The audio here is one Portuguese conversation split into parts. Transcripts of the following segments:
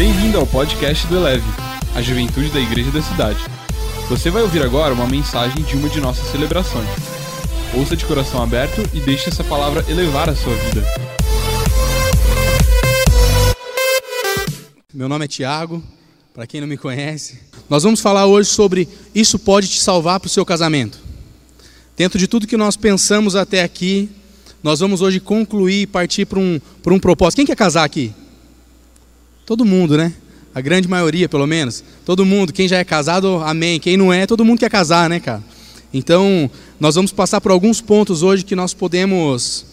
Bem-vindo ao podcast do Eleve, a juventude da igreja da cidade. Você vai ouvir agora uma mensagem de uma de nossas celebrações. Ouça de coração aberto e deixe essa palavra elevar a sua vida. Meu nome é Tiago, para quem não me conhece. Nós vamos falar hoje sobre isso pode te salvar para o seu casamento. Dentro de tudo que nós pensamos até aqui, nós vamos hoje concluir e partir para um, um propósito. Quem quer casar aqui? Todo mundo, né? A grande maioria, pelo menos. Todo mundo. Quem já é casado, amém. Quem não é, todo mundo quer casar, né, cara? Então, nós vamos passar por alguns pontos hoje que nós podemos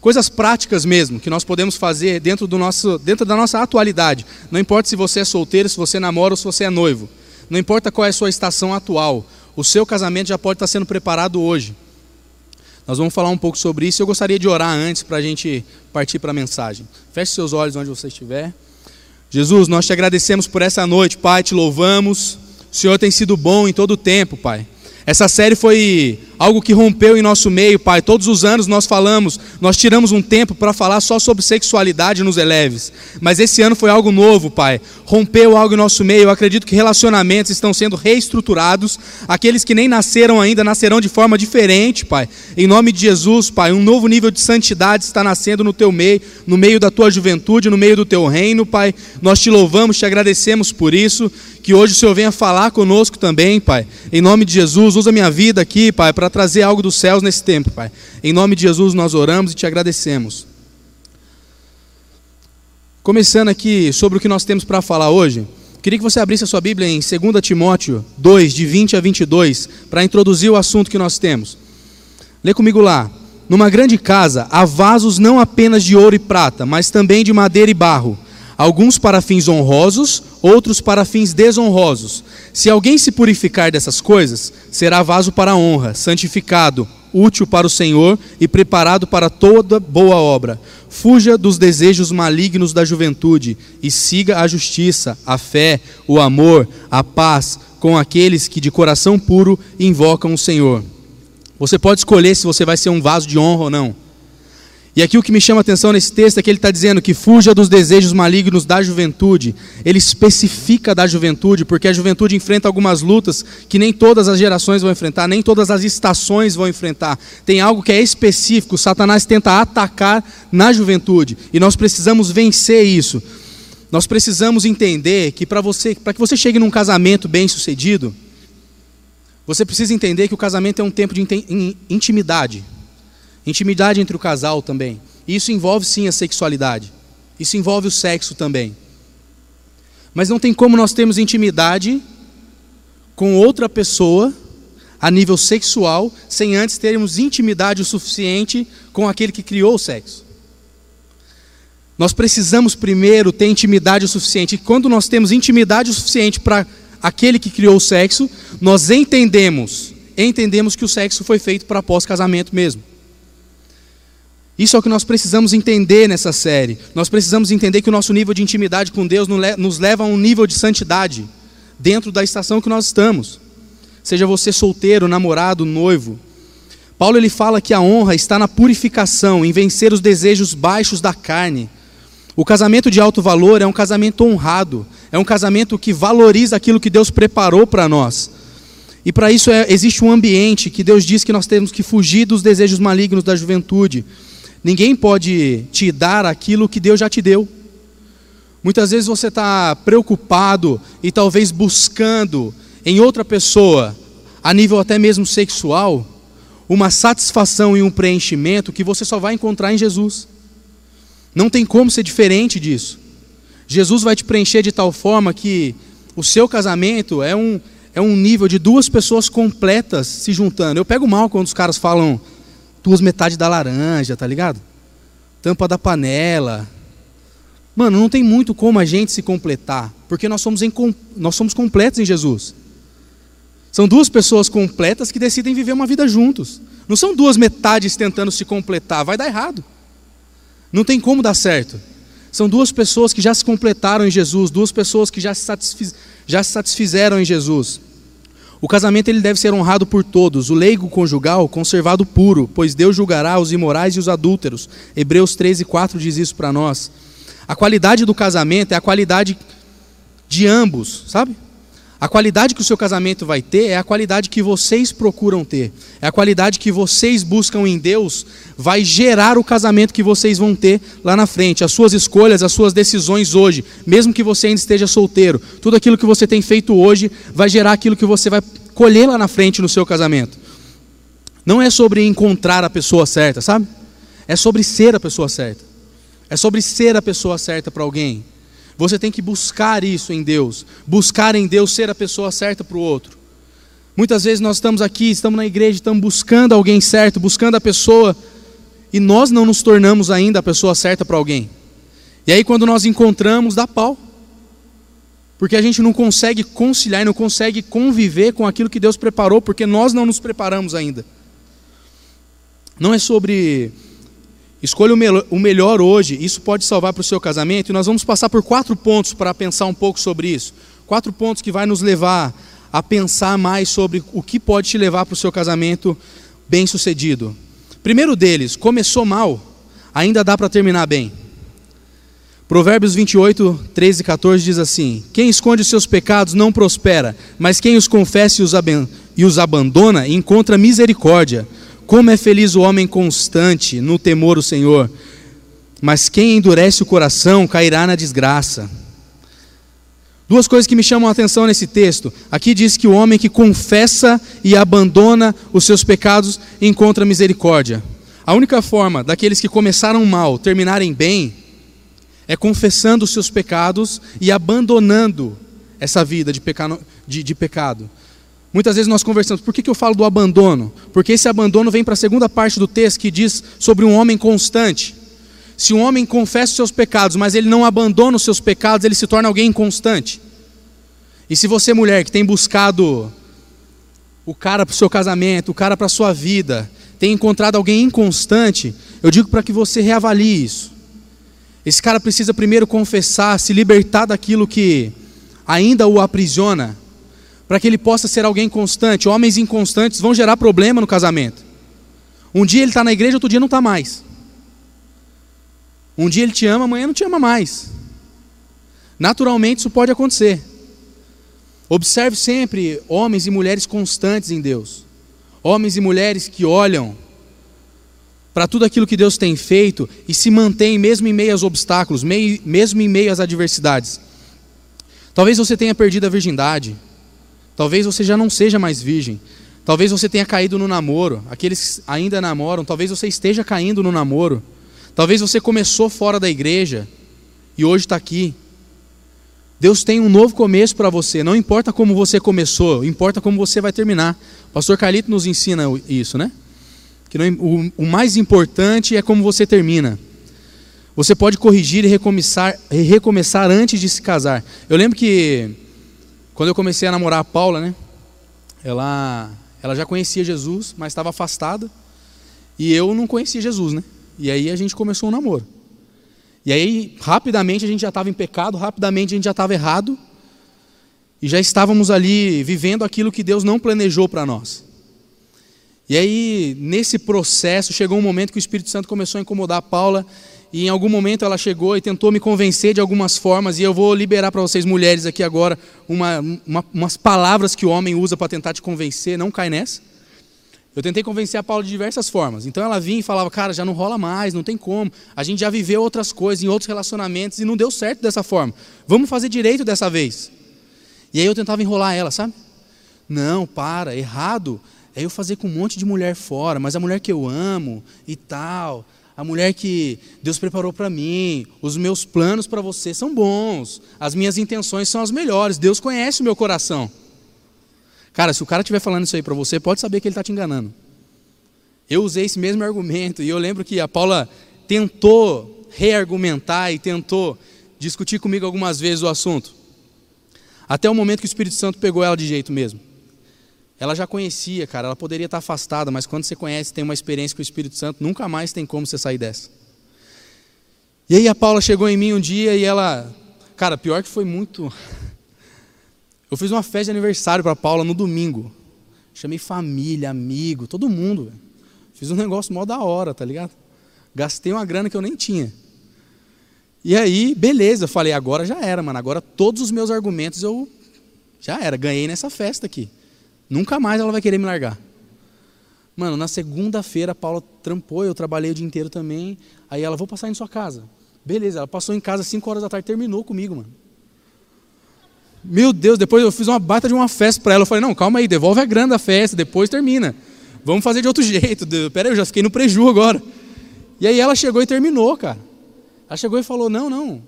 coisas práticas mesmo, que nós podemos fazer dentro do nosso dentro da nossa atualidade. Não importa se você é solteiro, se você namora ou se você é noivo. Não importa qual é a sua estação atual. O seu casamento já pode estar sendo preparado hoje. Nós vamos falar um pouco sobre isso. Eu gostaria de orar antes para a gente partir para a mensagem. Feche seus olhos onde você estiver. Jesus, nós te agradecemos por essa noite, Pai, te louvamos. O Senhor tem sido bom em todo o tempo, Pai. Essa série foi algo que rompeu em nosso meio, Pai. Todos os anos nós falamos, nós tiramos um tempo para falar só sobre sexualidade nos eleves. Mas esse ano foi algo novo, Pai. Rompeu algo em nosso meio. Eu acredito que relacionamentos estão sendo reestruturados. Aqueles que nem nasceram ainda nascerão de forma diferente, Pai. Em nome de Jesus, Pai, um novo nível de santidade está nascendo no teu meio, no meio da tua juventude, no meio do teu reino, Pai. Nós te louvamos, te agradecemos por isso. Que hoje o Senhor venha falar conosco também, Pai. Em nome de Jesus, usa minha vida aqui, Pai, para trazer algo dos céus nesse tempo, Pai. Em nome de Jesus nós oramos e te agradecemos. Começando aqui sobre o que nós temos para falar hoje, queria que você abrisse a sua Bíblia em 2 Timóteo 2, de 20 a 22, para introduzir o assunto que nós temos. Lê comigo lá. Numa grande casa há vasos não apenas de ouro e prata, mas também de madeira e barro alguns para fins honrosos, outros para fins desonrosos. Se alguém se purificar dessas coisas, será vaso para honra, santificado, útil para o Senhor e preparado para toda boa obra. Fuja dos desejos malignos da juventude e siga a justiça, a fé, o amor, a paz com aqueles que de coração puro invocam o Senhor. Você pode escolher se você vai ser um vaso de honra ou não. E aqui o que me chama a atenção nesse texto é que ele está dizendo que fuja dos desejos malignos da juventude. Ele especifica da juventude, porque a juventude enfrenta algumas lutas que nem todas as gerações vão enfrentar, nem todas as estações vão enfrentar. Tem algo que é específico, Satanás tenta atacar na juventude, e nós precisamos vencer isso. Nós precisamos entender que para você, para que você chegue num casamento bem-sucedido, você precisa entender que o casamento é um tempo de intimidade. Intimidade entre o casal também. Isso envolve sim a sexualidade. Isso envolve o sexo também. Mas não tem como nós termos intimidade com outra pessoa a nível sexual sem antes termos intimidade o suficiente com aquele que criou o sexo. Nós precisamos primeiro ter intimidade o suficiente. E quando nós temos intimidade o suficiente para aquele que criou o sexo, nós entendemos, entendemos que o sexo foi feito para pós-casamento mesmo. Isso é o que nós precisamos entender nessa série. Nós precisamos entender que o nosso nível de intimidade com Deus nos leva a um nível de santidade dentro da estação que nós estamos. Seja você solteiro, namorado, noivo. Paulo ele fala que a honra está na purificação, em vencer os desejos baixos da carne. O casamento de alto valor é um casamento honrado, é um casamento que valoriza aquilo que Deus preparou para nós. E para isso é, existe um ambiente que Deus diz que nós temos que fugir dos desejos malignos da juventude. Ninguém pode te dar aquilo que Deus já te deu. Muitas vezes você está preocupado e talvez buscando em outra pessoa, a nível até mesmo sexual, uma satisfação e um preenchimento que você só vai encontrar em Jesus. Não tem como ser diferente disso. Jesus vai te preencher de tal forma que o seu casamento é um, é um nível de duas pessoas completas se juntando. Eu pego mal quando os caras falam duas metades da laranja, tá ligado? Tampa da panela. Mano, não tem muito como a gente se completar, porque nós somos, em, nós somos completos em Jesus. São duas pessoas completas que decidem viver uma vida juntos. Não são duas metades tentando se completar, vai dar errado. Não tem como dar certo. São duas pessoas que já se completaram em Jesus, duas pessoas que já se, satisfiz, já se satisfizeram em Jesus. O casamento ele deve ser honrado por todos, o leigo conjugal conservado puro, pois Deus julgará os imorais e os adúlteros. Hebreus 13, 4 diz isso para nós. A qualidade do casamento é a qualidade de ambos, sabe? A qualidade que o seu casamento vai ter é a qualidade que vocês procuram ter. É a qualidade que vocês buscam em Deus, vai gerar o casamento que vocês vão ter lá na frente. As suas escolhas, as suas decisões hoje, mesmo que você ainda esteja solteiro, tudo aquilo que você tem feito hoje vai gerar aquilo que você vai colher lá na frente no seu casamento. Não é sobre encontrar a pessoa certa, sabe? É sobre ser a pessoa certa. É sobre ser a pessoa certa para alguém. Você tem que buscar isso em Deus, buscar em Deus ser a pessoa certa para o outro. Muitas vezes nós estamos aqui, estamos na igreja, estamos buscando alguém certo, buscando a pessoa, e nós não nos tornamos ainda a pessoa certa para alguém. E aí, quando nós encontramos, dá pau. Porque a gente não consegue conciliar não consegue conviver com aquilo que Deus preparou, porque nós não nos preparamos ainda. Não é sobre Escolha o melhor hoje, isso pode salvar para o seu casamento, e nós vamos passar por quatro pontos para pensar um pouco sobre isso. Quatro pontos que vai nos levar a pensar mais sobre o que pode te levar para o seu casamento bem sucedido. Primeiro deles, começou mal, ainda dá para terminar bem. Provérbios 28, 13 e 14 diz assim: Quem esconde os seus pecados não prospera, mas quem os confessa e os abandona encontra misericórdia. Como é feliz o homem constante no temor do Senhor, mas quem endurece o coração cairá na desgraça. Duas coisas que me chamam a atenção nesse texto. Aqui diz que o homem que confessa e abandona os seus pecados encontra misericórdia. A única forma daqueles que começaram mal terminarem bem é confessando os seus pecados e abandonando essa vida de, pecado. Muitas vezes nós conversamos, por que, que eu falo do abandono? Porque esse abandono vem para a segunda parte do texto que diz sobre um homem constante. Se um homem confessa os seus pecados, mas ele não abandona os seus pecados, ele se torna alguém inconstante. E se você, mulher, que tem buscado o cara para o seu casamento, o cara para a sua vida, tem encontrado alguém inconstante, eu digo para que você reavalie isso. Esse cara precisa primeiro confessar, se libertar daquilo que ainda o aprisiona para que ele possa ser alguém constante. Homens inconstantes vão gerar problema no casamento. Um dia ele está na igreja, outro dia não está mais. Um dia ele te ama, amanhã não te ama mais. Naturalmente isso pode acontecer. Observe sempre homens e mulheres constantes em Deus. Homens e mulheres que olham para tudo aquilo que Deus tem feito e se mantêm mesmo em meio aos obstáculos, mesmo em meio às adversidades. Talvez você tenha perdido a virgindade. Talvez você já não seja mais virgem. Talvez você tenha caído no namoro. Aqueles que ainda namoram, talvez você esteja caindo no namoro. Talvez você começou fora da igreja e hoje está aqui. Deus tem um novo começo para você. Não importa como você começou, importa como você vai terminar. O pastor Carlito nos ensina isso, né? Que não, o, o mais importante é como você termina. Você pode corrigir e recomeçar, e recomeçar antes de se casar. Eu lembro que quando eu comecei a namorar a Paula, né? Ela, ela já conhecia Jesus, mas estava afastada. E eu não conhecia Jesus, né? E aí a gente começou um namoro. E aí, rapidamente, a gente já estava em pecado, rapidamente a gente já estava errado. E já estávamos ali vivendo aquilo que Deus não planejou para nós. E aí, nesse processo, chegou um momento que o Espírito Santo começou a incomodar a Paula e em algum momento ela chegou e tentou me convencer de algumas formas, e eu vou liberar para vocês, mulheres, aqui agora, uma, uma, umas palavras que o homem usa para tentar te convencer, não cai nessa. Eu tentei convencer a Paula de diversas formas. Então ela vinha e falava, cara, já não rola mais, não tem como. A gente já viveu outras coisas em outros relacionamentos e não deu certo dessa forma. Vamos fazer direito dessa vez. E aí eu tentava enrolar ela, sabe? Não, para, errado. É eu fazer com um monte de mulher fora, mas a mulher que eu amo e tal a mulher que Deus preparou para mim, os meus planos para você são bons, as minhas intenções são as melhores, Deus conhece o meu coração. Cara, se o cara estiver falando isso aí para você, pode saber que ele está te enganando. Eu usei esse mesmo argumento e eu lembro que a Paula tentou reargumentar e tentou discutir comigo algumas vezes o assunto. Até o momento que o Espírito Santo pegou ela de jeito mesmo. Ela já conhecia, cara, ela poderia estar afastada, mas quando você conhece, tem uma experiência com o Espírito Santo, nunca mais tem como você sair dessa. E aí a Paula chegou em mim um dia e ela, cara, pior que foi muito. Eu fiz uma festa de aniversário para Paula no domingo. Chamei família, amigo, todo mundo. Fiz um negócio mó da hora, tá ligado? Gastei uma grana que eu nem tinha. E aí, beleza, eu falei, agora já era, mano. Agora todos os meus argumentos eu já era, ganhei nessa festa aqui. Nunca mais ela vai querer me largar. Mano, na segunda-feira a Paula trampou, eu trabalhei o dia inteiro também. Aí ela, vou passar em sua casa. Beleza, ela passou em casa às 5 horas da tarde, terminou comigo, mano. Meu Deus, depois eu fiz uma baita de uma festa para ela. Eu falei, não, calma aí, devolve a grana da festa, depois termina. Vamos fazer de outro jeito. Pera aí, eu já fiquei no preju agora. E aí ela chegou e terminou, cara. Ela chegou e falou, não, não.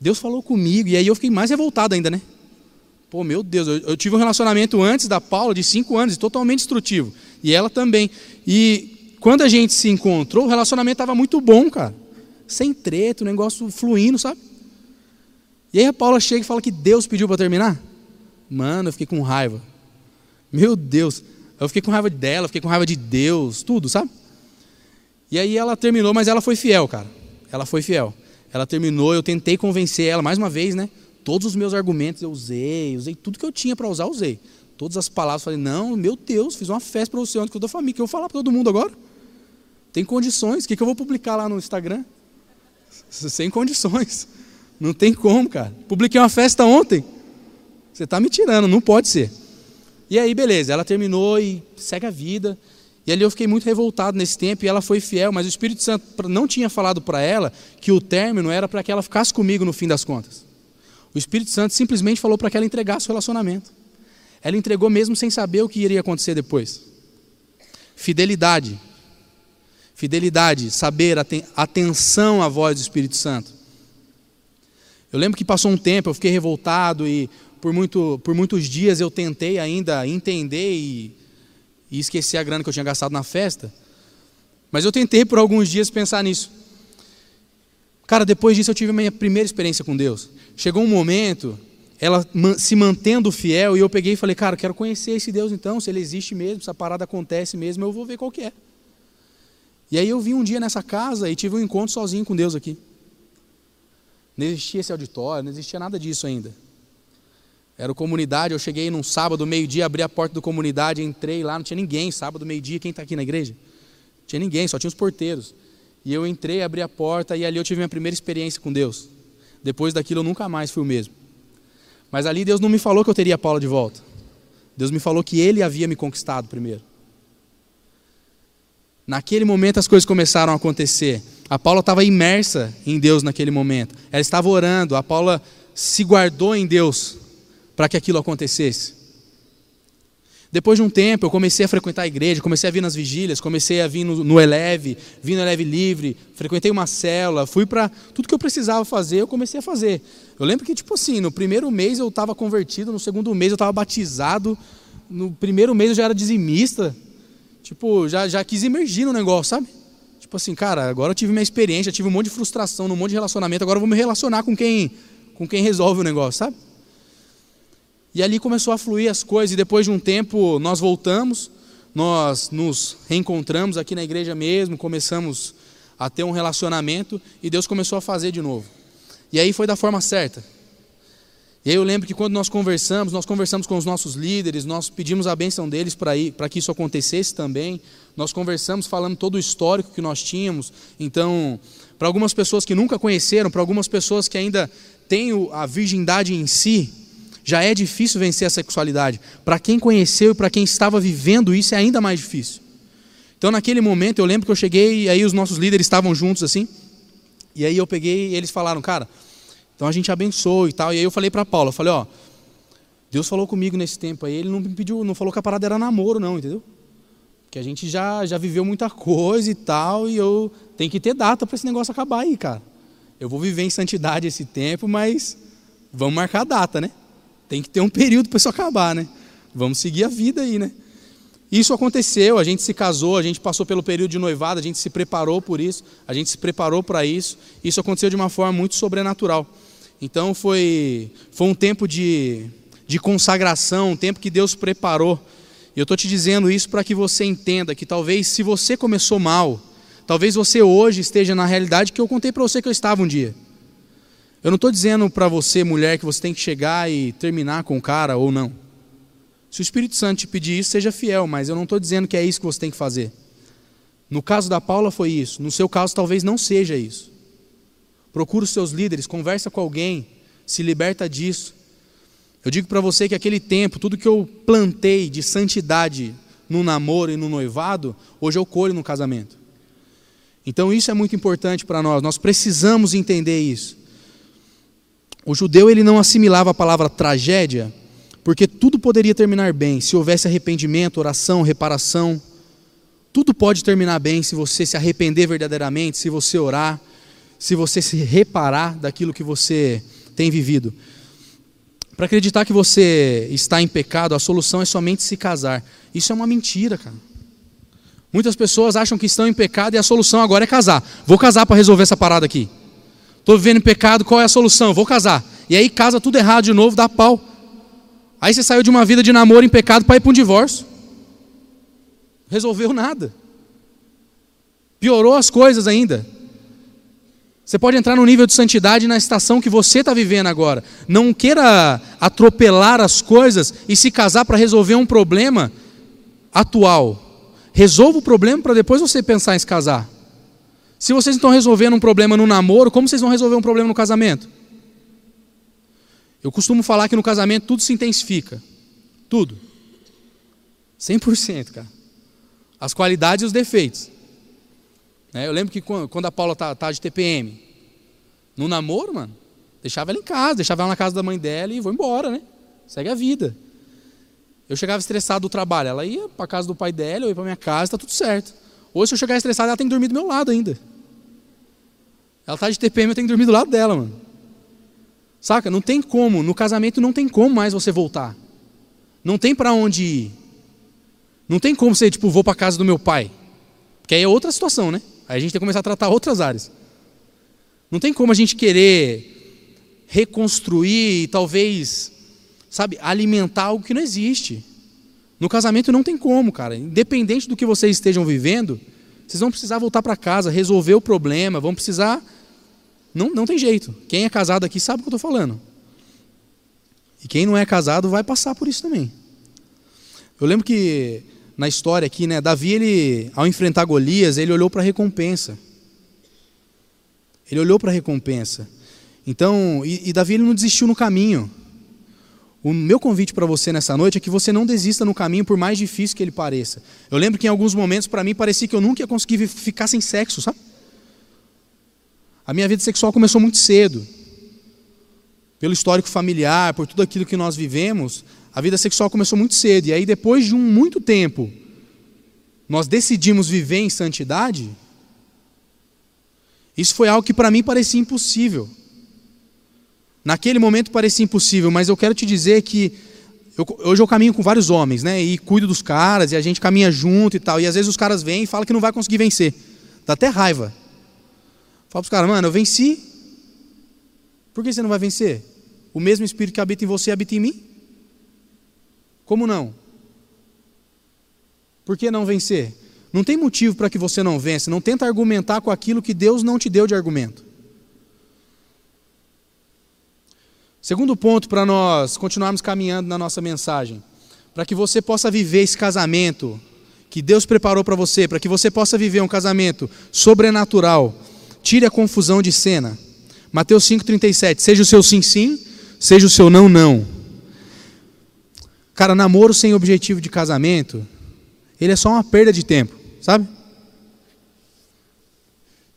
Deus falou comigo. E aí eu fiquei mais revoltado ainda, né? Pô, meu Deus, eu, eu tive um relacionamento antes da Paula de cinco anos, totalmente destrutivo. E ela também. E quando a gente se encontrou, o relacionamento estava muito bom, cara. Sem treta, o negócio fluindo, sabe? E aí a Paula chega e fala que Deus pediu para terminar. Mano, eu fiquei com raiva. Meu Deus. Eu fiquei com raiva dela, fiquei com raiva de Deus, tudo, sabe? E aí ela terminou, mas ela foi fiel, cara. Ela foi fiel. Ela terminou, eu tentei convencer ela mais uma vez, né? Todos os meus argumentos eu usei, usei tudo que eu tinha para usar, usei. Todas as palavras, falei, não, meu Deus, fiz uma festa para você ontem com a tua família, que eu vou falar para todo mundo agora? Tem condições, o que, que eu vou publicar lá no Instagram? Sem condições. Não tem como, cara. Publiquei uma festa ontem. Você está me tirando, não pode ser. E aí, beleza, ela terminou e segue a vida. E ali eu fiquei muito revoltado nesse tempo e ela foi fiel, mas o Espírito Santo não tinha falado para ela que o término era para que ela ficasse comigo no fim das contas. O Espírito Santo simplesmente falou para que ela entregasse o relacionamento. Ela entregou mesmo sem saber o que iria acontecer depois. Fidelidade. Fidelidade, saber, atenção à voz do Espírito Santo. Eu lembro que passou um tempo, eu fiquei revoltado e por, muito, por muitos dias eu tentei ainda entender e, e esquecer a grana que eu tinha gastado na festa. Mas eu tentei por alguns dias pensar nisso. Cara, depois disso eu tive a minha primeira experiência com Deus. Chegou um momento, ela se mantendo fiel, e eu peguei e falei, cara, quero conhecer esse Deus então, se ele existe mesmo, se a parada acontece mesmo, eu vou ver qual que é. E aí eu vim um dia nessa casa e tive um encontro sozinho com Deus aqui. Não existia esse auditório, não existia nada disso ainda. Era comunidade, eu cheguei num sábado, meio-dia, abri a porta da comunidade, entrei lá, não tinha ninguém, sábado, meio-dia, quem está aqui na igreja? Não tinha ninguém, só tinha os porteiros. E eu entrei, abri a porta e ali eu tive minha primeira experiência com Deus. Depois daquilo eu nunca mais fui o mesmo. Mas ali Deus não me falou que eu teria a Paula de volta. Deus me falou que Ele havia me conquistado primeiro. Naquele momento as coisas começaram a acontecer. A Paula estava imersa em Deus naquele momento. Ela estava orando. A Paula se guardou em Deus para que aquilo acontecesse. Depois de um tempo, eu comecei a frequentar a igreja, comecei a vir nas vigílias, comecei a vir no, no Eleve, vim no Eleve Livre, frequentei uma célula, fui para tudo que eu precisava fazer, eu comecei a fazer. Eu lembro que, tipo assim, no primeiro mês eu estava convertido, no segundo mês eu estava batizado, no primeiro mês eu já era dizimista, tipo, já, já quis emergir no negócio, sabe? Tipo assim, cara, agora eu tive minha experiência, tive um monte de frustração, um monte de relacionamento, agora eu vou me relacionar com quem, com quem resolve o negócio, sabe? E ali começou a fluir as coisas, e depois de um tempo nós voltamos, nós nos reencontramos aqui na igreja mesmo, começamos a ter um relacionamento, e Deus começou a fazer de novo. E aí foi da forma certa. E aí eu lembro que quando nós conversamos, nós conversamos com os nossos líderes, nós pedimos a bênção deles para que isso acontecesse também. Nós conversamos falando todo o histórico que nós tínhamos. Então, para algumas pessoas que nunca conheceram, para algumas pessoas que ainda têm a virgindade em si, já é difícil vencer a sexualidade. Para quem conheceu e para quem estava vivendo isso é ainda mais difícil. Então, naquele momento, eu lembro que eu cheguei e aí os nossos líderes estavam juntos assim. E aí eu peguei e eles falaram, cara, então a gente abençoou e tal. E aí eu falei para Paula, falei, ó, Deus falou comigo nesse tempo aí, ele não me pediu, não falou que a parada era namoro não, entendeu? Que a gente já já viveu muita coisa e tal, e eu tenho que ter data para esse negócio acabar aí, cara. Eu vou viver em santidade esse tempo, mas vamos marcar a data, né? Tem que ter um período para isso acabar, né? Vamos seguir a vida aí, né? Isso aconteceu, a gente se casou, a gente passou pelo período de noivado, a gente se preparou por isso, a gente se preparou para isso. Isso aconteceu de uma forma muito sobrenatural. Então foi, foi um tempo de, de consagração, um tempo que Deus preparou. E eu estou te dizendo isso para que você entenda que talvez se você começou mal, talvez você hoje esteja na realidade que eu contei para você que eu estava um dia. Eu não estou dizendo para você, mulher, que você tem que chegar e terminar com o cara ou não. Se o Espírito Santo te pedir isso, seja fiel, mas eu não estou dizendo que é isso que você tem que fazer. No caso da Paula foi isso, no seu caso talvez não seja isso. Procura os seus líderes, conversa com alguém, se liberta disso. Eu digo para você que aquele tempo, tudo que eu plantei de santidade no namoro e no noivado, hoje eu colho no casamento. Então isso é muito importante para nós, nós precisamos entender isso. O judeu ele não assimilava a palavra tragédia, porque tudo poderia terminar bem se houvesse arrependimento, oração, reparação. Tudo pode terminar bem se você se arrepender verdadeiramente, se você orar, se você se reparar daquilo que você tem vivido. Para acreditar que você está em pecado, a solução é somente se casar. Isso é uma mentira, cara. Muitas pessoas acham que estão em pecado e a solução agora é casar. Vou casar para resolver essa parada aqui. Estou vivendo em pecado, qual é a solução? Vou casar. E aí casa tudo errado de novo, dá pau. Aí você saiu de uma vida de namoro em pecado para ir para um divórcio. Resolveu nada. Piorou as coisas ainda. Você pode entrar no nível de santidade na estação que você está vivendo agora. Não queira atropelar as coisas e se casar para resolver um problema atual. Resolva o problema para depois você pensar em se casar. Se vocês estão resolvendo um problema no namoro, como vocês vão resolver um problema no casamento? Eu costumo falar que no casamento tudo se intensifica. Tudo. 100%, cara. As qualidades e os defeitos. É, eu lembro que quando a Paula tá, tá de TPM, no namoro, mano, deixava ela em casa, deixava ela na casa da mãe dela e vou embora, né? Segue a vida. Eu chegava estressado do trabalho, ela ia para casa do pai dela, eu ia para minha casa, tá tudo certo. Hoje, se eu chegar estressado, ela tem que dormir do meu lado ainda. Ela tá de TPM, eu tenho que dormir do lado dela, mano. Saca? Não tem como, no casamento não tem como mais você voltar. Não tem para onde ir. Não tem como você, tipo, vou para casa do meu pai. Porque aí é outra situação, né? Aí a gente tem que começar a tratar outras áreas. Não tem como a gente querer reconstruir e talvez, sabe, alimentar algo que não existe. No casamento não tem como, cara. Independente do que vocês estejam vivendo, vocês vão precisar voltar para casa, resolver o problema, vão precisar. Não, não tem jeito. Quem é casado aqui sabe o que eu estou falando. E quem não é casado vai passar por isso também. Eu lembro que na história aqui, né, Davi, ele, ao enfrentar Golias, ele olhou para a recompensa. Ele olhou para a recompensa. Então, e, e Davi ele não desistiu no caminho. O meu convite para você nessa noite é que você não desista no caminho, por mais difícil que ele pareça. Eu lembro que em alguns momentos, para mim, parecia que eu nunca ia conseguir ficar sem sexo, sabe? A minha vida sexual começou muito cedo. Pelo histórico familiar, por tudo aquilo que nós vivemos, a vida sexual começou muito cedo. E aí, depois de um muito tempo, nós decidimos viver em santidade. Isso foi algo que para mim parecia impossível. Naquele momento parecia impossível, mas eu quero te dizer que eu, hoje eu caminho com vários homens, né? E cuido dos caras, e a gente caminha junto e tal. E às vezes os caras vêm e falam que não vai conseguir vencer. Dá até raiva. Fala para os caras, mano, eu venci. Por que você não vai vencer? O mesmo Espírito que habita em você habita em mim? Como não? Por que não vencer? Não tem motivo para que você não vença. Não tenta argumentar com aquilo que Deus não te deu de argumento. Segundo ponto para nós continuarmos caminhando na nossa mensagem, para que você possa viver esse casamento que Deus preparou para você, para que você possa viver um casamento sobrenatural, tire a confusão de cena. Mateus 5,37, seja o seu sim, sim, seja o seu não, não. Cara, namoro sem objetivo de casamento, ele é só uma perda de tempo, sabe?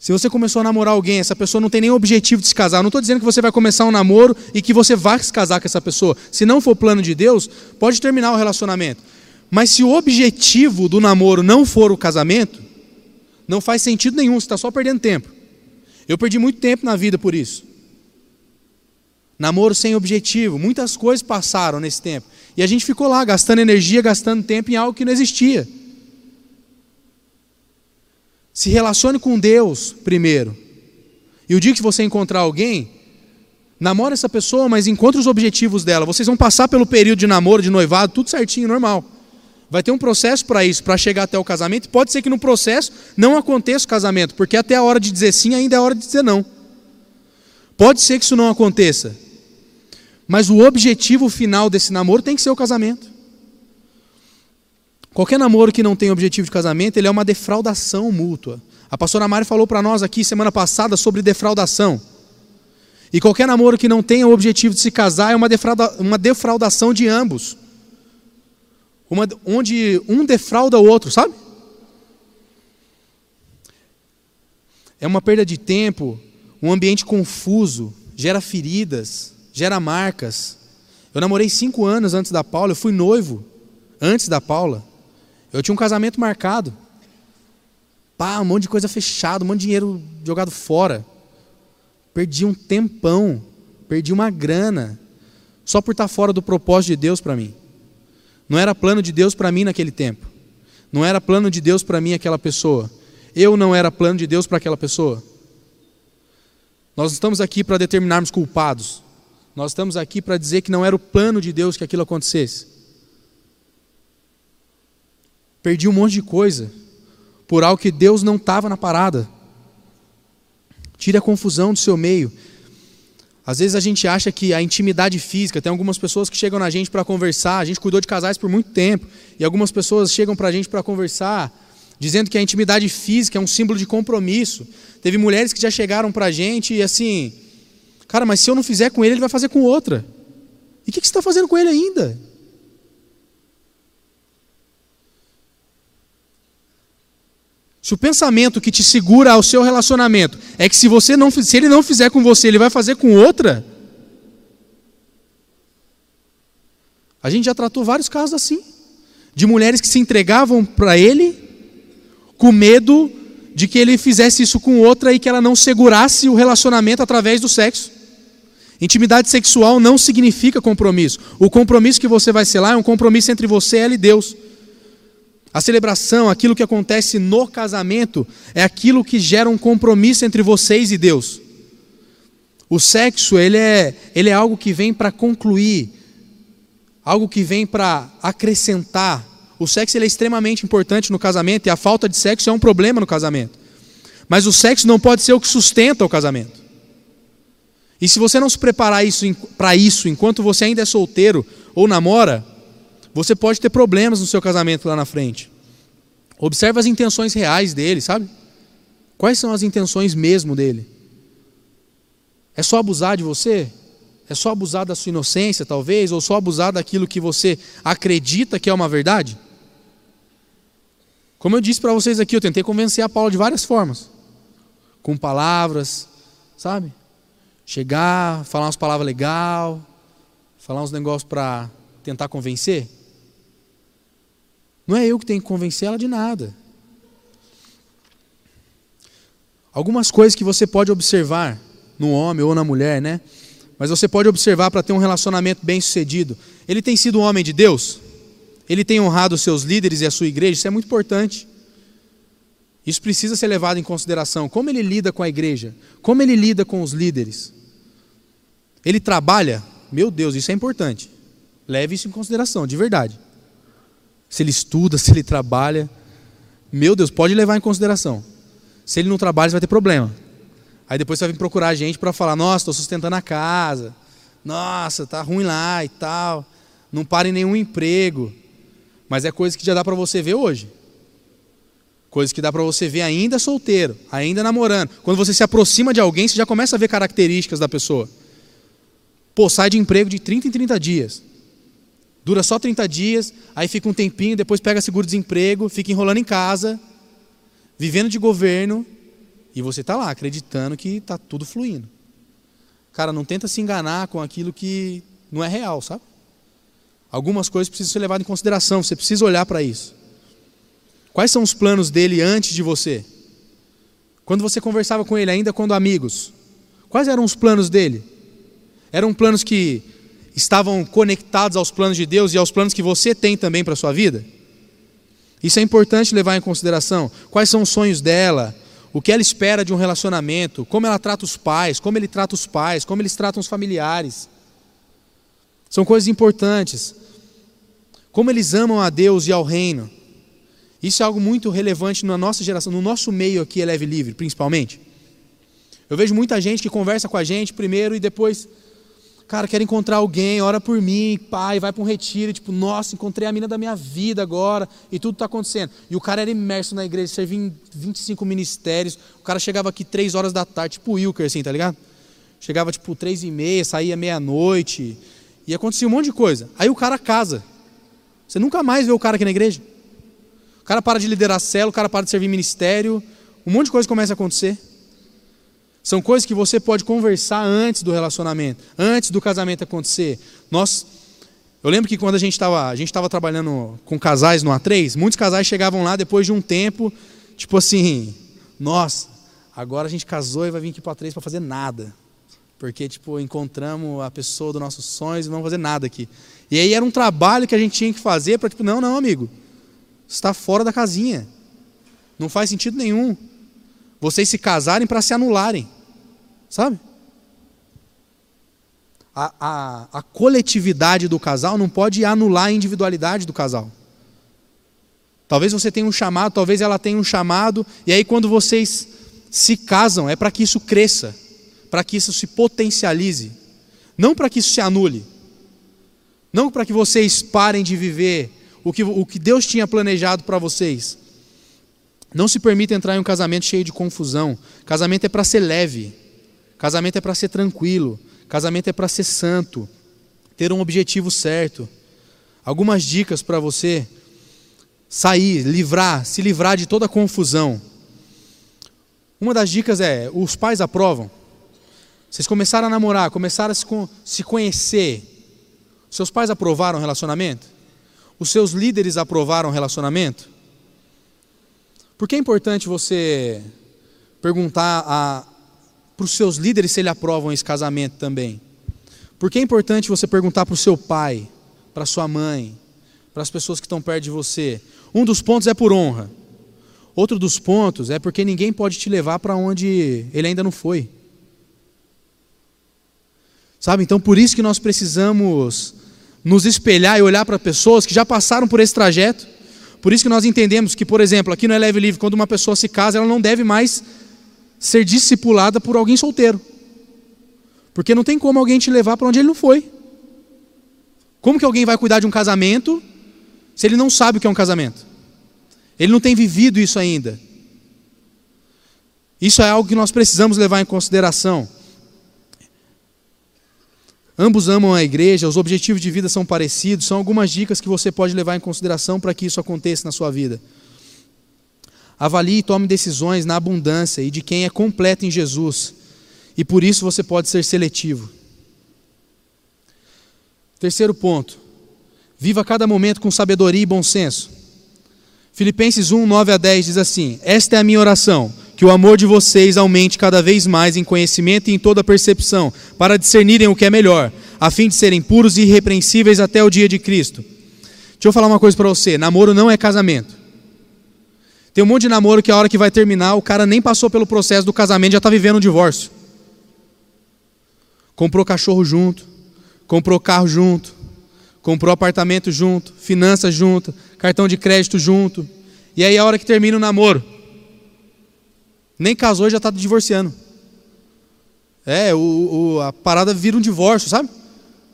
Se você começou a namorar alguém, essa pessoa não tem nenhum objetivo de se casar. Eu não estou dizendo que você vai começar um namoro e que você vai se casar com essa pessoa. Se não for plano de Deus, pode terminar o relacionamento. Mas se o objetivo do namoro não for o casamento, não faz sentido nenhum, você está só perdendo tempo. Eu perdi muito tempo na vida por isso. Namoro sem objetivo, muitas coisas passaram nesse tempo. E a gente ficou lá gastando energia, gastando tempo em algo que não existia. Se relacione com Deus primeiro. E o dia que você encontrar alguém, namora essa pessoa, mas encontre os objetivos dela. Vocês vão passar pelo período de namoro, de noivado, tudo certinho, normal. Vai ter um processo para isso, para chegar até o casamento. Pode ser que no processo não aconteça o casamento, porque até a hora de dizer sim ainda é a hora de dizer não. Pode ser que isso não aconteça. Mas o objetivo final desse namoro tem que ser o casamento. Qualquer namoro que não tem objetivo de casamento, ele é uma defraudação mútua. A pastora Mari falou para nós aqui semana passada sobre defraudação. E qualquer namoro que não tenha o objetivo de se casar é uma, defrauda, uma defraudação de ambos. Uma, onde um defrauda o outro, sabe? É uma perda de tempo, um ambiente confuso, gera feridas, gera marcas. Eu namorei cinco anos antes da Paula, eu fui noivo antes da Paula. Eu tinha um casamento marcado. Pá, um monte de coisa fechada, um monte de dinheiro jogado fora. Perdi um tempão, perdi uma grana, só por estar fora do propósito de Deus para mim. Não era plano de Deus para mim naquele tempo. Não era plano de Deus para mim aquela pessoa. Eu não era plano de Deus para aquela pessoa. Nós estamos aqui para determinarmos culpados. Nós estamos aqui para dizer que não era o plano de Deus que aquilo acontecesse. Perdi um monte de coisa por algo que Deus não estava na parada. Tire a confusão do seu meio. Às vezes a gente acha que a intimidade física, tem algumas pessoas que chegam na gente para conversar, a gente cuidou de casais por muito tempo, e algumas pessoas chegam para a gente para conversar, dizendo que a intimidade física é um símbolo de compromisso. Teve mulheres que já chegaram para a gente e assim, cara, mas se eu não fizer com ele, ele vai fazer com outra. E o que, que você está fazendo com ele ainda? Se o pensamento que te segura ao seu relacionamento é que se você não se ele não fizer com você, ele vai fazer com outra. A gente já tratou vários casos assim, de mulheres que se entregavam para ele com medo de que ele fizesse isso com outra e que ela não segurasse o relacionamento através do sexo. Intimidade sexual não significa compromisso. O compromisso que você vai selar é um compromisso entre você ela e Deus. A celebração, aquilo que acontece no casamento, é aquilo que gera um compromisso entre vocês e Deus. O sexo, ele é, ele é algo que vem para concluir, algo que vem para acrescentar. O sexo ele é extremamente importante no casamento e a falta de sexo é um problema no casamento. Mas o sexo não pode ser o que sustenta o casamento. E se você não se preparar para isso enquanto você ainda é solteiro ou namora, você pode ter problemas no seu casamento lá na frente. Observe as intenções reais dele, sabe? Quais são as intenções mesmo dele? É só abusar de você? É só abusar da sua inocência, talvez? Ou só abusar daquilo que você acredita que é uma verdade? Como eu disse para vocês aqui, eu tentei convencer a Paula de várias formas. Com palavras, sabe? Chegar, falar umas palavras legais, falar uns negócios para tentar convencer. Não é eu que tenho que convencer ela de nada. Algumas coisas que você pode observar no homem ou na mulher, né? Mas você pode observar para ter um relacionamento bem sucedido. Ele tem sido um homem de Deus? Ele tem honrado os seus líderes e a sua igreja? Isso é muito importante. Isso precisa ser levado em consideração. Como ele lida com a igreja? Como ele lida com os líderes? Ele trabalha? Meu Deus, isso é importante. Leve isso em consideração, de verdade se ele estuda, se ele trabalha. Meu Deus, pode levar em consideração. Se ele não trabalha, você vai ter problema. Aí depois você vai vir procurar a gente para falar: nossa, estou sustentando a casa. Nossa, tá ruim lá e tal. Não para em nenhum emprego. Mas é coisa que já dá para você ver hoje. Coisa que dá para você ver ainda solteiro, ainda namorando. Quando você se aproxima de alguém, você já começa a ver características da pessoa. Pô, sai de emprego de 30 em 30 dias. Dura só 30 dias, aí fica um tempinho, depois pega seguro-desemprego, fica enrolando em casa, vivendo de governo, e você está lá acreditando que está tudo fluindo. Cara, não tenta se enganar com aquilo que não é real, sabe? Algumas coisas precisam ser levadas em consideração, você precisa olhar para isso. Quais são os planos dele antes de você? Quando você conversava com ele, ainda quando amigos, quais eram os planos dele? Eram planos que estavam conectados aos planos de Deus e aos planos que você tem também para a sua vida? Isso é importante levar em consideração. Quais são os sonhos dela? O que ela espera de um relacionamento? Como ela trata os pais? Como ele trata os pais? Como eles tratam os familiares? São coisas importantes. Como eles amam a Deus e ao reino. Isso é algo muito relevante na nossa geração, no nosso meio aqui, Eleve Livre, principalmente. Eu vejo muita gente que conversa com a gente primeiro e depois Cara, quero encontrar alguém, ora por mim, pai, vai para um retiro, tipo, nossa, encontrei a mina da minha vida agora, e tudo está acontecendo. E o cara era imerso na igreja, servia em 25 ministérios, o cara chegava aqui 3 horas da tarde, tipo o Wilker, assim, tá ligado? Chegava tipo três e meia, saía meia-noite. E acontecia um monte de coisa. Aí o cara casa. Você nunca mais vê o cara aqui na igreja. O cara para de liderar célula, o cara para de servir ministério. Um monte de coisa começa a acontecer. São coisas que você pode conversar antes do relacionamento, antes do casamento acontecer. Nós, eu lembro que quando a gente estava, a gente estava trabalhando com casais no A3, muitos casais chegavam lá depois de um tempo, tipo assim, nossa, agora a gente casou e vai vir aqui para o A3 para fazer nada. Porque, tipo, encontramos a pessoa dos nossos sonhos e não vamos fazer nada aqui. E aí era um trabalho que a gente tinha que fazer para, tipo, não, não, amigo, está fora da casinha. Não faz sentido nenhum vocês se casarem para se anularem. Sabe? A, a, a, coletividade do casal não pode anular a individualidade do casal. Talvez você tenha um chamado, talvez ela tenha um chamado, e aí quando vocês se casam, é para que isso cresça, para que isso se potencialize, não para que isso se anule, não para que vocês parem de viver o que, o que Deus tinha planejado para vocês. Não se permita entrar em um casamento cheio de confusão. Casamento é para ser leve. Casamento é para ser tranquilo. Casamento é para ser santo. Ter um objetivo certo. Algumas dicas para você sair, livrar, se livrar de toda confusão. Uma das dicas é: os pais aprovam. Vocês começaram a namorar, começaram a se, se conhecer. Seus pais aprovaram o relacionamento? Os seus líderes aprovaram o relacionamento? Por que é importante você perguntar para os seus líderes se eles aprovam esse casamento também? Por que é importante você perguntar para o seu pai, para sua mãe, para as pessoas que estão perto de você? Um dos pontos é por honra. Outro dos pontos é porque ninguém pode te levar para onde ele ainda não foi. Sabe? Então por isso que nós precisamos nos espelhar e olhar para pessoas que já passaram por esse trajeto por isso que nós entendemos que, por exemplo, aqui no Eleve Livre, quando uma pessoa se casa, ela não deve mais ser discipulada por alguém solteiro. Porque não tem como alguém te levar para onde ele não foi. Como que alguém vai cuidar de um casamento se ele não sabe o que é um casamento? Ele não tem vivido isso ainda. Isso é algo que nós precisamos levar em consideração. Ambos amam a igreja, os objetivos de vida são parecidos, são algumas dicas que você pode levar em consideração para que isso aconteça na sua vida. Avalie e tome decisões na abundância e de quem é completo em Jesus, e por isso você pode ser seletivo. Terceiro ponto: viva cada momento com sabedoria e bom senso. Filipenses 1, 9 a 10 diz assim: Esta é a minha oração que o amor de vocês aumente cada vez mais em conhecimento e em toda percepção, para discernirem o que é melhor, a fim de serem puros e irrepreensíveis até o dia de Cristo. Deixa eu falar uma coisa para você: namoro não é casamento. Tem um monte de namoro que a hora que vai terminar, o cara nem passou pelo processo do casamento, já está vivendo um divórcio. Comprou cachorro junto, comprou carro junto, comprou apartamento junto, finanças junto, cartão de crédito junto. E aí a hora que termina o namoro, nem casou e já está divorciando. É, o, o, a parada vira um divórcio, sabe?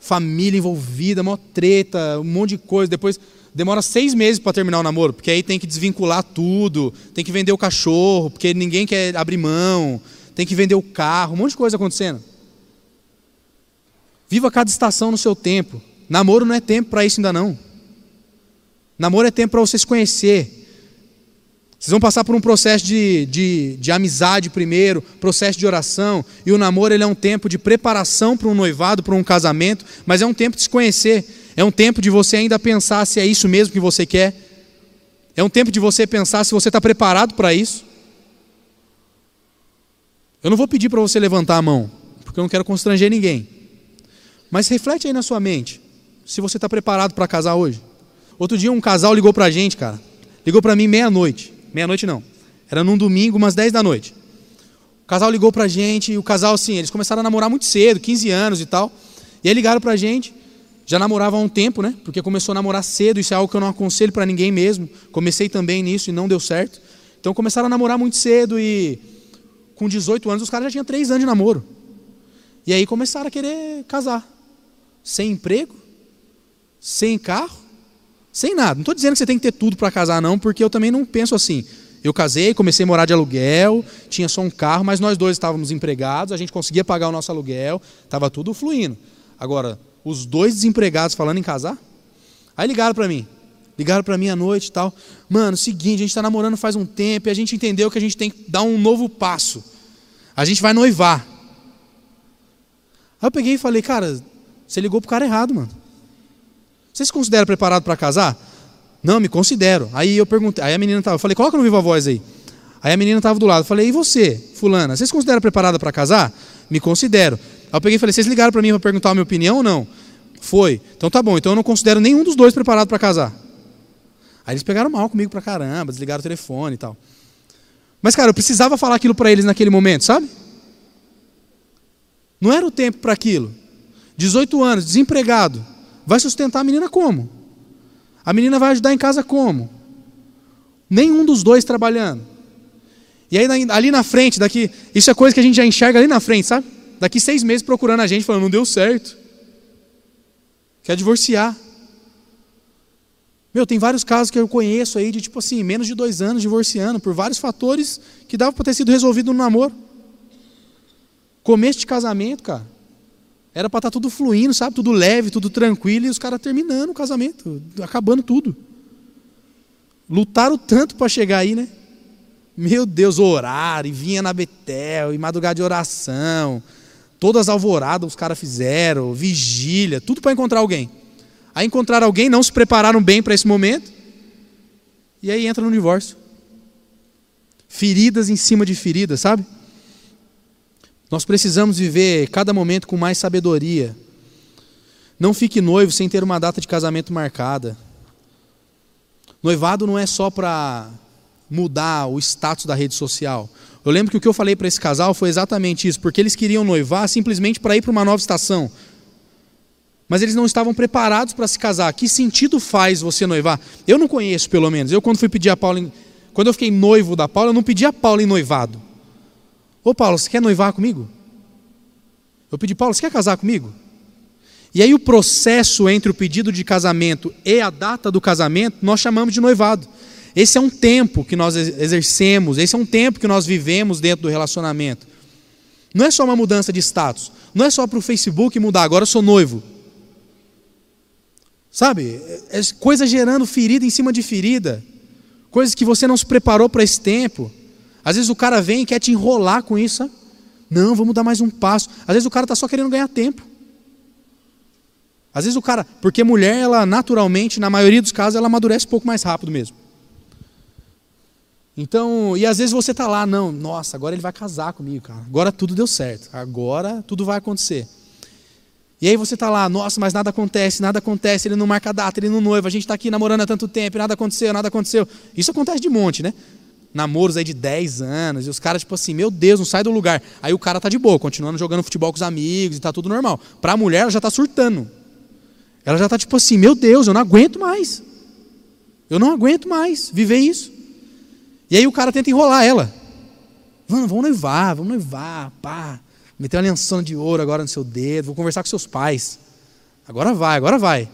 Família envolvida, mó treta, um monte de coisa. Depois demora seis meses para terminar o namoro, porque aí tem que desvincular tudo, tem que vender o cachorro, porque ninguém quer abrir mão, tem que vender o carro, um monte de coisa acontecendo. Viva cada estação no seu tempo. Namoro não é tempo para isso ainda não. Namoro é tempo para você se conhecer, vocês vão passar por um processo de, de, de, amizade primeiro, processo de oração. E o namoro ele é um tempo de preparação para um noivado, para um casamento, mas é um tempo de se conhecer. É um tempo de você ainda pensar se é isso mesmo que você quer. É um tempo de você pensar se você está preparado para isso. Eu não vou pedir para você levantar a mão, porque eu não quero constranger ninguém. Mas reflete aí na sua mente, se você está preparado para casar hoje. Outro dia um casal ligou para a gente, cara. Ligou para mim meia-noite. Meia-noite não. Era num domingo, umas 10 da noite. O casal ligou pra gente, e o casal, assim, eles começaram a namorar muito cedo, 15 anos e tal. E aí ligaram pra gente, já namoravam há um tempo, né? Porque começou a namorar cedo, isso é algo que eu não aconselho para ninguém mesmo. Comecei também nisso e não deu certo. Então começaram a namorar muito cedo e com 18 anos os caras já tinham 3 anos de namoro. E aí começaram a querer casar. Sem emprego, sem carro, sem nada. Não estou dizendo que você tem que ter tudo para casar, não, porque eu também não penso assim. Eu casei, comecei a morar de aluguel, tinha só um carro, mas nós dois estávamos empregados, a gente conseguia pagar o nosso aluguel, estava tudo fluindo. Agora, os dois desempregados falando em casar? Aí ligaram para mim. Ligaram para mim à noite e tal. Mano, seguinte, a gente está namorando faz um tempo e a gente entendeu que a gente tem que dar um novo passo. A gente vai noivar. Aí eu peguei e falei, cara, você ligou pro cara errado, mano. Você se considera preparado para casar? Não, me considero. Aí eu perguntei, aí a menina tava, eu falei, coloca no viva voz aí. Aí a menina estava do lado, eu falei, e você, fulana, você se considera preparada para casar? Me considero. Aí eu peguei e falei, vocês ligaram para mim para perguntar a minha opinião ou não? Foi. Então tá bom, então eu não considero nenhum dos dois preparado para casar. Aí eles pegaram mal comigo pra caramba, desligaram o telefone e tal. Mas cara, eu precisava falar aquilo para eles naquele momento, sabe? Não era o tempo para aquilo. 18 anos, desempregado. Vai sustentar a menina como? A menina vai ajudar em casa como? Nenhum dos dois trabalhando. E aí ali na frente, daqui, isso é coisa que a gente já enxerga ali na frente, sabe? Daqui seis meses procurando a gente, falando, não deu certo. Quer divorciar. Meu, tem vários casos que eu conheço aí de tipo assim, menos de dois anos divorciando, por vários fatores que dava para ter sido resolvido no namoro. Começo de casamento, cara. Era para estar tá tudo fluindo, sabe? Tudo leve, tudo tranquilo, e os caras terminando o casamento, acabando tudo. Lutaram tanto para chegar aí, né? Meu Deus, orar, e vinha na Betel, e madrugada de oração. Todas as alvoradas os caras fizeram, vigília, tudo para encontrar alguém. Aí encontraram alguém, não se prepararam bem para esse momento, e aí entra no divórcio. Feridas em cima de feridas, sabe? Nós precisamos viver cada momento com mais sabedoria. Não fique noivo sem ter uma data de casamento marcada. Noivado não é só para mudar o status da rede social. Eu lembro que o que eu falei para esse casal foi exatamente isso, porque eles queriam noivar simplesmente para ir para uma nova estação. Mas eles não estavam preparados para se casar. Que sentido faz você noivar? Eu não conheço, pelo menos. Eu, quando fui pedir a Paula, em... quando eu fiquei noivo da Paula, eu não pedi a Paula em noivado. Ô Paulo, você quer noivar comigo? Eu pedi, Paulo, você quer casar comigo? E aí o processo entre o pedido de casamento e a data do casamento, nós chamamos de noivado. Esse é um tempo que nós exercemos, esse é um tempo que nós vivemos dentro do relacionamento. Não é só uma mudança de status, não é só para o Facebook mudar, agora eu sou noivo. Sabe? É coisa gerando ferida em cima de ferida, coisas que você não se preparou para esse tempo. Às vezes o cara vem e quer te enrolar com isso. Não, vamos dar mais um passo. Às vezes o cara está só querendo ganhar tempo. Às vezes o cara, porque mulher, ela naturalmente, na maioria dos casos, ela amadurece um pouco mais rápido mesmo. Então, e às vezes você está lá, não, nossa, agora ele vai casar comigo, cara. Agora tudo deu certo. Agora tudo vai acontecer. E aí você está lá, nossa, mas nada acontece, nada acontece, ele não marca data, ele não noiva, a gente está aqui namorando há tanto tempo, nada aconteceu, nada aconteceu. Isso acontece de monte, né? Namoros aí de 10 anos, e os caras, tipo assim, meu Deus, não sai do lugar. Aí o cara tá de boa, continuando jogando futebol com os amigos e tá tudo normal. Pra mulher, ela já tá surtando. Ela já tá tipo assim, meu Deus, eu não aguento mais. Eu não aguento mais viver isso. E aí o cara tenta enrolar ela. Vamos, vamos noivar, vamos noivar, pá. Meter uma aliança de ouro agora no seu dedo, vou conversar com seus pais. Agora vai, agora vai.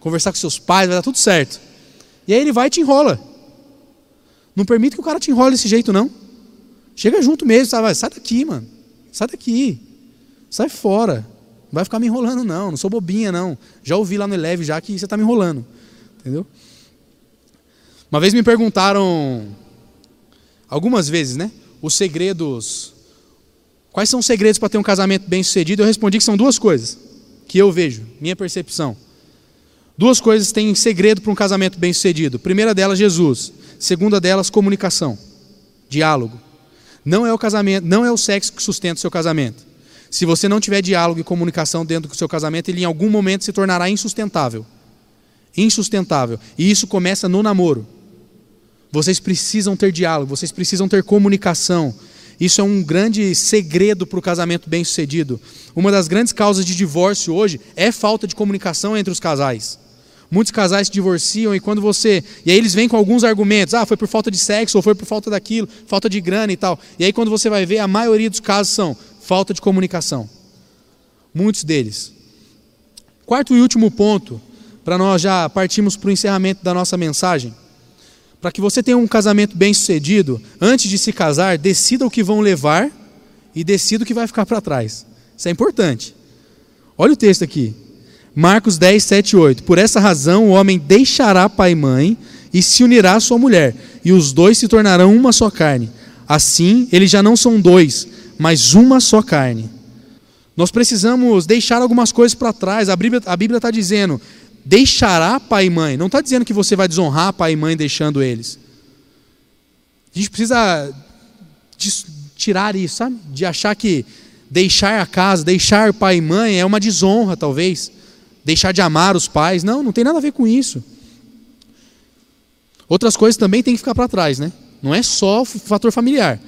Conversar com seus pais, vai dar tudo certo. E aí ele vai e te enrola. Não permite que o cara te enrole desse jeito, não. Chega junto mesmo, sabe? Sai daqui, mano. Sai daqui. Sai fora. Não vai ficar me enrolando, não. Não sou bobinha, não. Já ouvi lá no Eleve já que você está me enrolando. Entendeu? Uma vez me perguntaram, algumas vezes, né? Os segredos. Quais são os segredos para ter um casamento bem sucedido? Eu respondi que são duas coisas que eu vejo, minha percepção. Duas coisas têm segredo para um casamento bem sucedido. Primeira delas, Jesus. Segunda delas, comunicação, diálogo. Não é o casamento, não é o sexo que sustenta o seu casamento. Se você não tiver diálogo e comunicação dentro do seu casamento, ele em algum momento se tornará insustentável. Insustentável. E isso começa no namoro. Vocês precisam ter diálogo, vocês precisam ter comunicação. Isso é um grande segredo para o casamento bem-sucedido. Uma das grandes causas de divórcio hoje é falta de comunicação entre os casais. Muitos casais se divorciam e quando você. E aí eles vêm com alguns argumentos. Ah, foi por falta de sexo, ou foi por falta daquilo, falta de grana e tal. E aí quando você vai ver, a maioria dos casos são falta de comunicação. Muitos deles. Quarto e último ponto, para nós já partirmos para o encerramento da nossa mensagem. Para que você tenha um casamento bem sucedido, antes de se casar, decida o que vão levar e decida o que vai ficar para trás. Isso é importante. Olha o texto aqui. Marcos 10, 7 e 8. Por essa razão o homem deixará pai e mãe e se unirá à sua mulher, e os dois se tornarão uma só carne. Assim, eles já não são dois, mas uma só carne. Nós precisamos deixar algumas coisas para trás. A Bíblia está dizendo: deixará pai e mãe. Não está dizendo que você vai desonrar pai e mãe deixando eles. A gente precisa tirar isso, sabe? De achar que deixar a casa, deixar pai e mãe é uma desonra, talvez. Deixar de amar os pais. Não, não tem nada a ver com isso. Outras coisas também tem que ficar para trás, né? Não é só o fator familiar.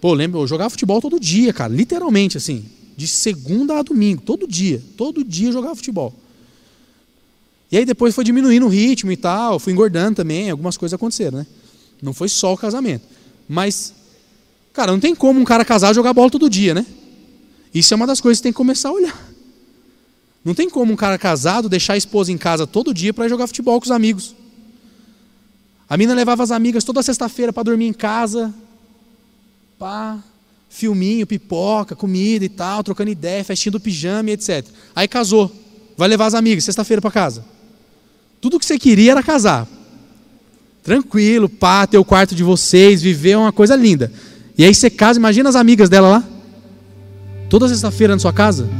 Pô, lembra, eu jogava futebol todo dia, cara, literalmente assim, de segunda a domingo, todo dia, todo dia eu jogava futebol. E aí depois foi diminuindo o ritmo e tal, fui engordando também, algumas coisas aconteceram, né? Não foi só o casamento. Mas, cara, não tem como um cara casar jogar bola todo dia, né? Isso é uma das coisas que tem que começar a olhar. Não tem como um cara casado deixar a esposa em casa todo dia para jogar futebol com os amigos. A mina levava as amigas toda sexta-feira para dormir em casa. Pá, filminho, pipoca, comida e tal, trocando ideia, festinha do pijama e etc. Aí casou. Vai levar as amigas sexta-feira para casa. Tudo que você queria era casar. Tranquilo, pá, ter o quarto de vocês, viver uma coisa linda. E aí você casa, imagina as amigas dela lá. Toda sexta-feira na sua casa.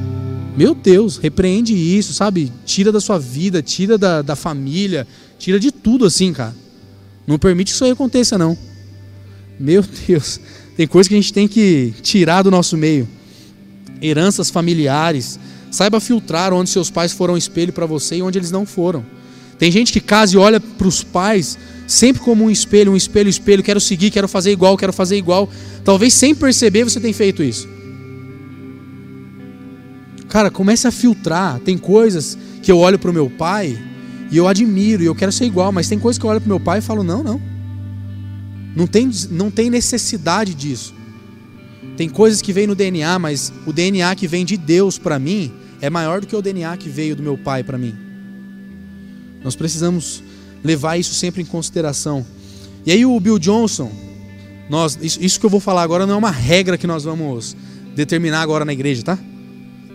Meu Deus, repreende isso, sabe? Tira da sua vida, tira da, da família, tira de tudo assim, cara. Não permite que isso aí aconteça, não. Meu Deus, tem coisa que a gente tem que tirar do nosso meio. Heranças familiares. Saiba filtrar onde seus pais foram espelho para você e onde eles não foram. Tem gente que casa e olha para os pais sempre como um espelho, um espelho, espelho. Quero seguir, quero fazer igual, quero fazer igual. Talvez sem perceber você tem feito isso. Cara, comece a filtrar. Tem coisas que eu olho para o meu pai e eu admiro, e eu quero ser igual, mas tem coisas que eu olho para meu pai e falo: não, não. Não tem, não tem necessidade disso. Tem coisas que vêm no DNA, mas o DNA que vem de Deus para mim é maior do que o DNA que veio do meu pai para mim. Nós precisamos levar isso sempre em consideração. E aí o Bill Johnson, nós, isso, isso que eu vou falar agora não é uma regra que nós vamos determinar agora na igreja, tá?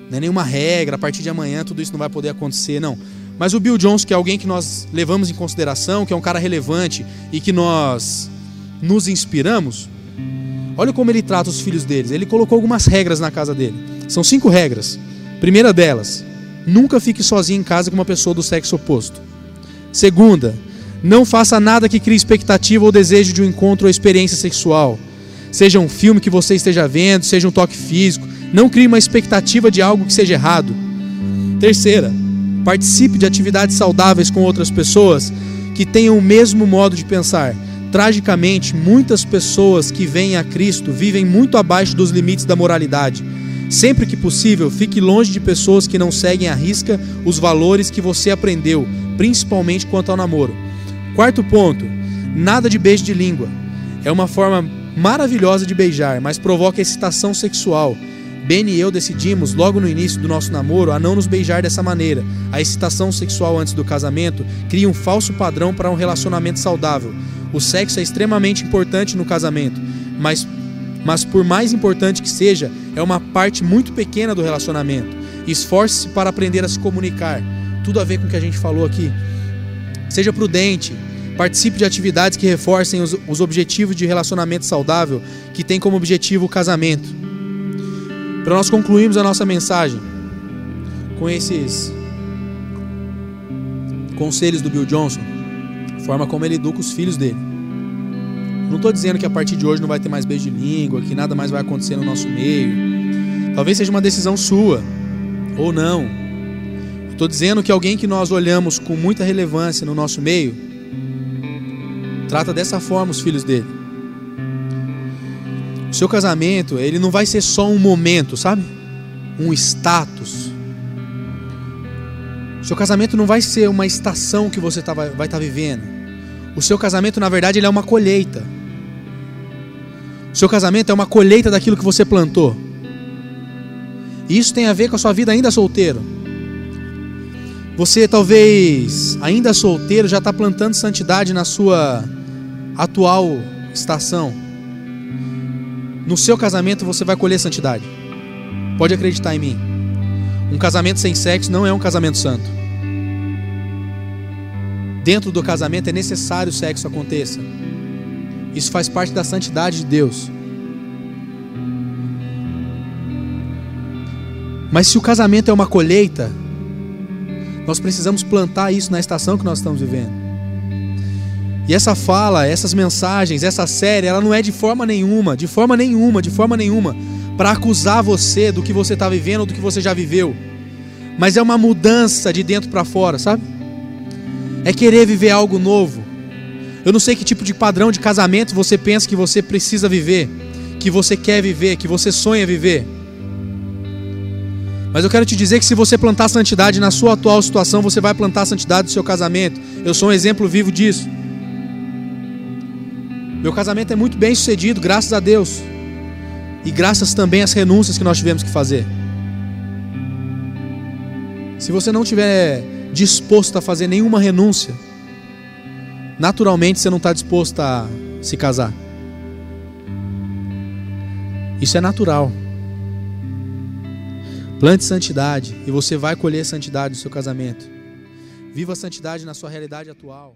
Não é nenhuma regra, a partir de amanhã tudo isso não vai poder acontecer, não. Mas o Bill Jones, que é alguém que nós levamos em consideração, que é um cara relevante e que nós nos inspiramos, olha como ele trata os filhos deles. Ele colocou algumas regras na casa dele. São cinco regras. Primeira delas, nunca fique sozinho em casa com uma pessoa do sexo oposto. Segunda, não faça nada que crie expectativa ou desejo de um encontro ou experiência sexual. Seja um filme que você esteja vendo, seja um toque físico. Não crie uma expectativa de algo que seja errado. Terceira, Participe de atividades saudáveis com outras pessoas que tenham o mesmo modo de pensar. Tragicamente, muitas pessoas que vêm a Cristo vivem muito abaixo dos limites da moralidade. Sempre que possível, fique longe de pessoas que não seguem à risca os valores que você aprendeu, principalmente quanto ao namoro. Quarto ponto: nada de beijo de língua. É uma forma maravilhosa de beijar, mas provoca excitação sexual Ben e eu decidimos, logo no início do nosso namoro, a não nos beijar dessa maneira. A excitação sexual antes do casamento cria um falso padrão para um relacionamento saudável. O sexo é extremamente importante no casamento, mas, mas por mais importante que seja, é uma parte muito pequena do relacionamento. Esforce-se para aprender a se comunicar. Tudo a ver com o que a gente falou aqui. Seja prudente, Participe de atividades que reforcem os, os, objetivos de relacionamento saudável, que tem como objetivo o casamento. Para nós concluirmos a nossa mensagem com esses conselhos do Bill Johnson, forma como ele educa os filhos dele. Não estou dizendo que a partir de hoje não vai ter mais beijo de língua, que nada mais vai acontecer no nosso meio. Talvez seja uma decisão sua, ou não. Estou dizendo que alguém que nós olhamos com muita relevância no nosso meio, trata dessa forma os filhos dele. Seu casamento, ele não vai ser só um momento, sabe? Um status. Seu casamento não vai ser uma estação que você tá, vai estar tá vivendo. O seu casamento, na verdade, ele é uma colheita. O seu casamento é uma colheita daquilo que você plantou. E isso tem a ver com a sua vida ainda solteiro. Você talvez ainda solteiro já está plantando santidade na sua atual estação, no seu casamento você vai colher santidade. Pode acreditar em mim. Um casamento sem sexo não é um casamento santo. Dentro do casamento é necessário o sexo aconteça. Isso faz parte da santidade de Deus. Mas se o casamento é uma colheita, nós precisamos plantar isso na estação que nós estamos vivendo. E essa fala, essas mensagens, essa série, ela não é de forma nenhuma, de forma nenhuma, de forma nenhuma, para acusar você do que você está vivendo ou do que você já viveu. Mas é uma mudança de dentro para fora, sabe? É querer viver algo novo. Eu não sei que tipo de padrão de casamento você pensa que você precisa viver, que você quer viver, que você sonha viver. Mas eu quero te dizer que se você plantar santidade na sua atual situação, você vai plantar santidade no seu casamento. Eu sou um exemplo vivo disso. Meu casamento é muito bem sucedido, graças a Deus. E graças também às renúncias que nós tivemos que fazer. Se você não tiver disposto a fazer nenhuma renúncia, naturalmente você não está disposto a se casar. Isso é natural. Plante santidade e você vai colher santidade no seu casamento. Viva a santidade na sua realidade atual.